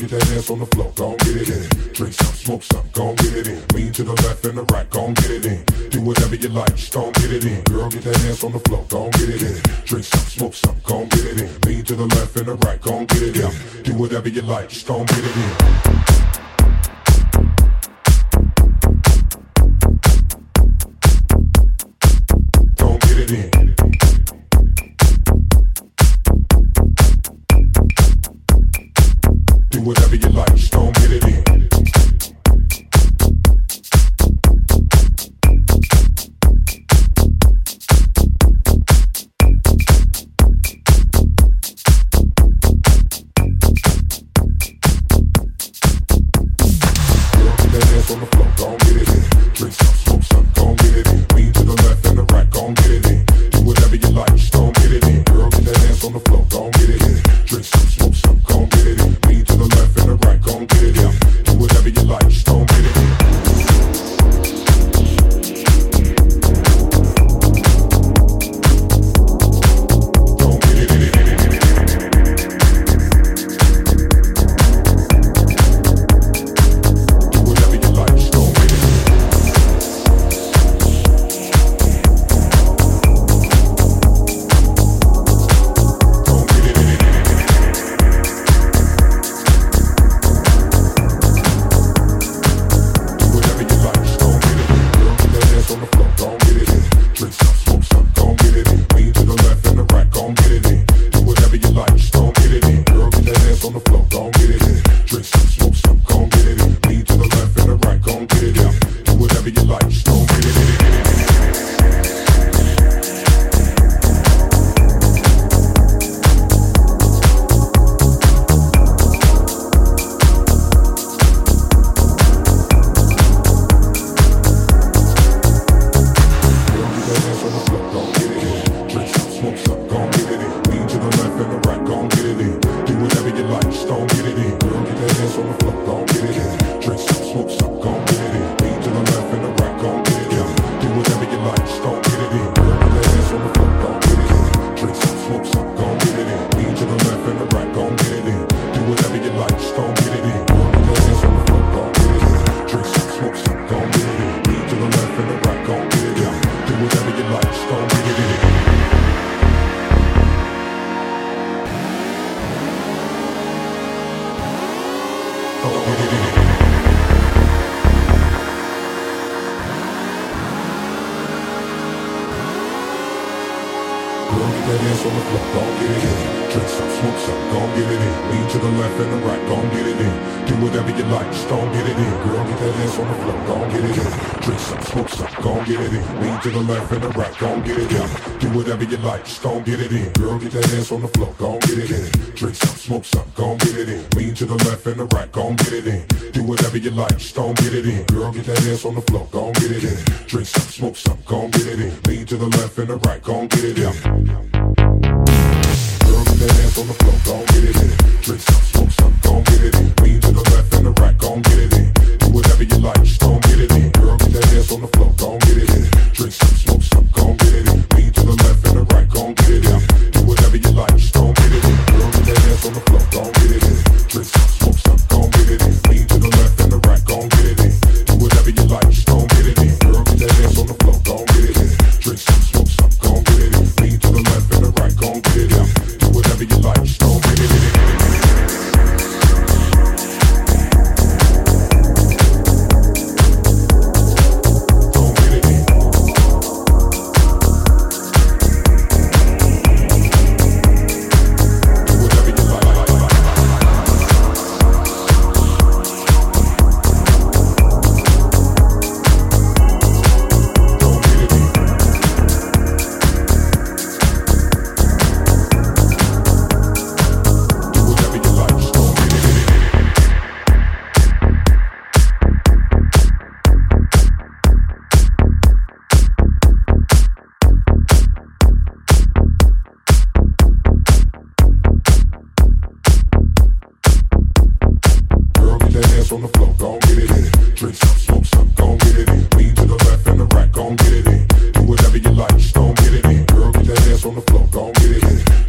get that ass on the floor, gon' get it in. Drink some, smoke some, gon' get it in. Lean to the left and the right, gon' get it in. Do whatever you like, just gon' get it in. Girl, get that ass on the floor, gon' get it in. Drink some, smoke some, gon' get it in. Lean to the left and the right, gon' get it in. Do whatever you like, just gon' get it in. it lights, gon' get it in. Girl, get that ass on the floor, gon' get it in. Drink some, smoke some, gon' get it in. Lean to the left and the right, gon' get it in. Do whatever you like, just gon' get it in. Girl, get that ass on the floor, gon' get it in. Drink some, smoke some, gon' get it in. Lean to the left and the right, gon' get it in.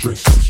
Drink some.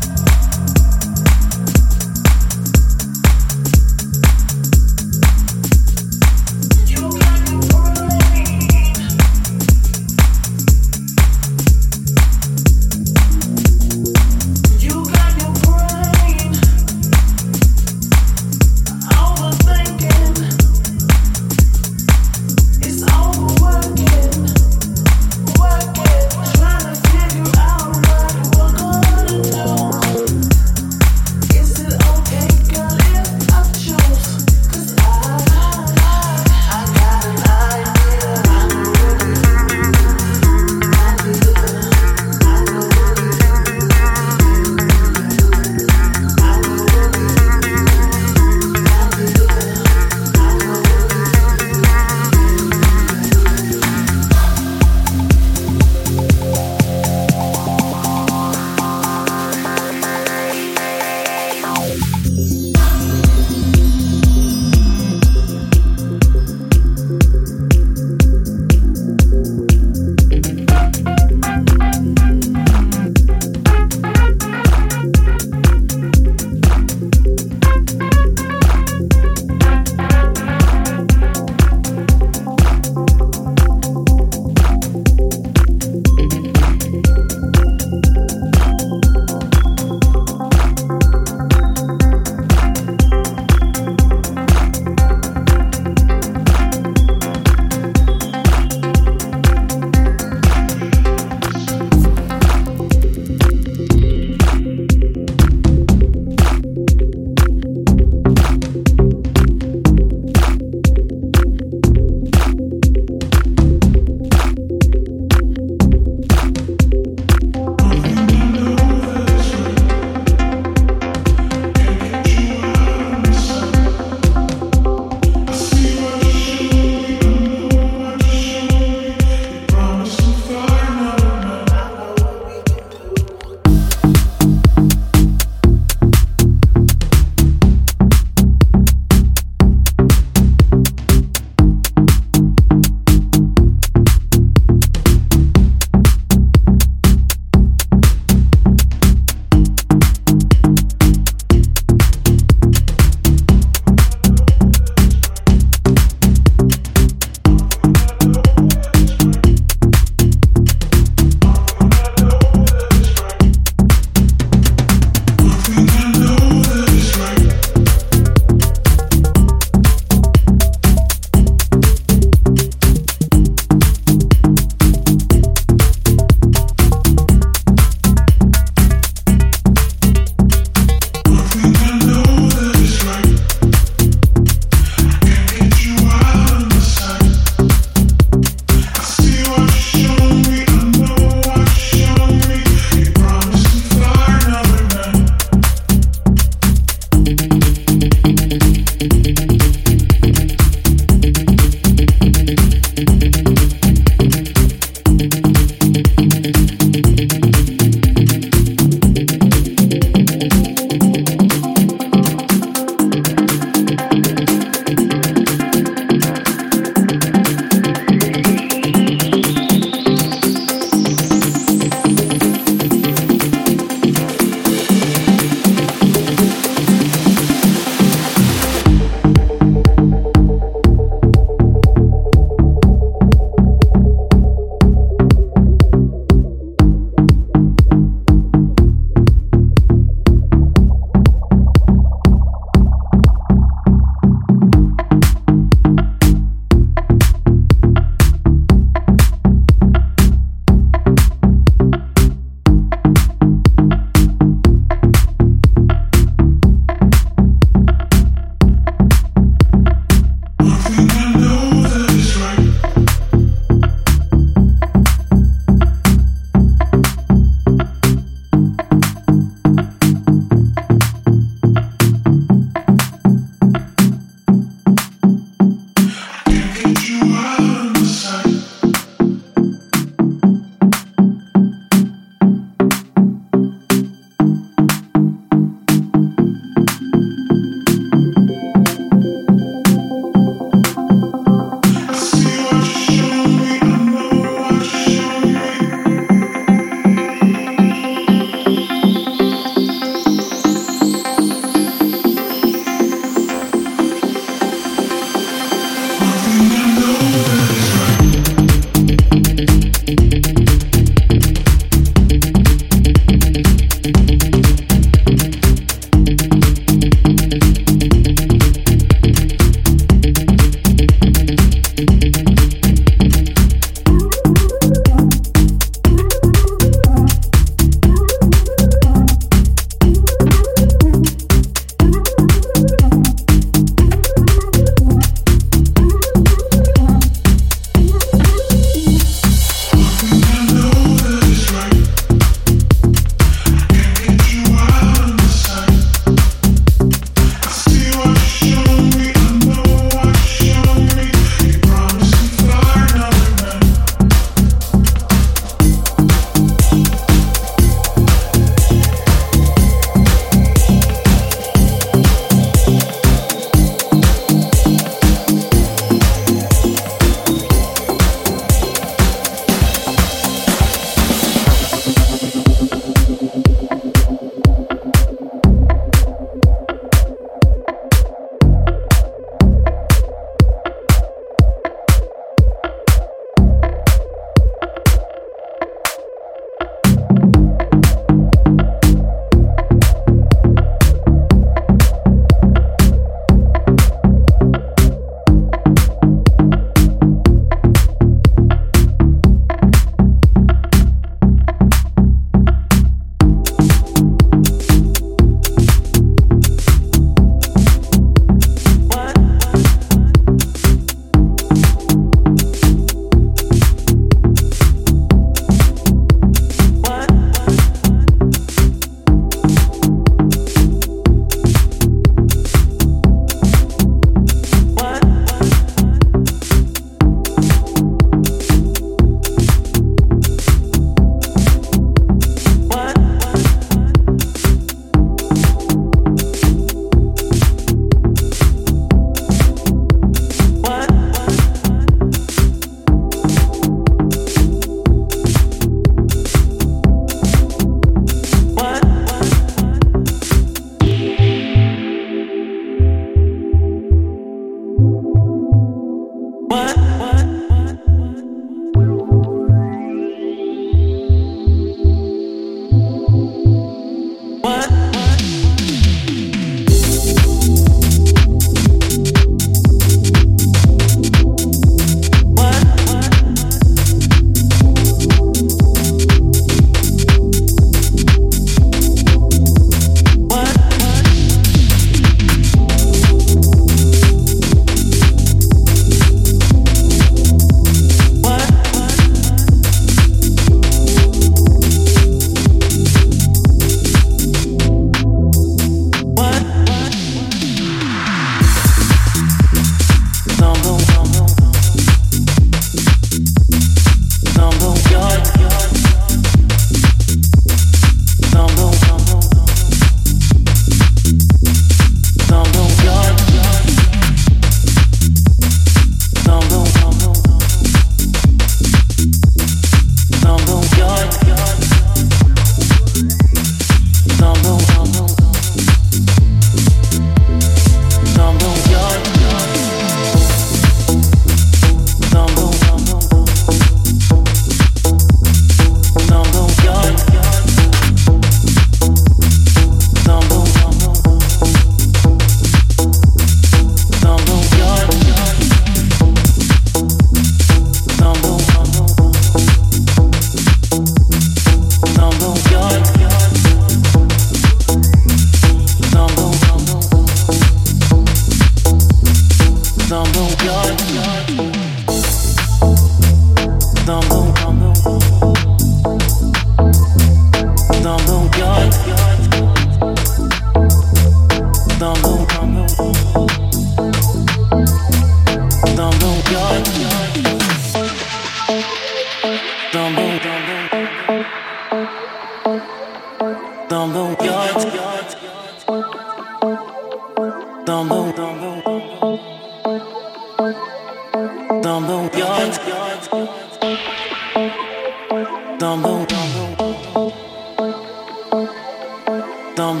Don't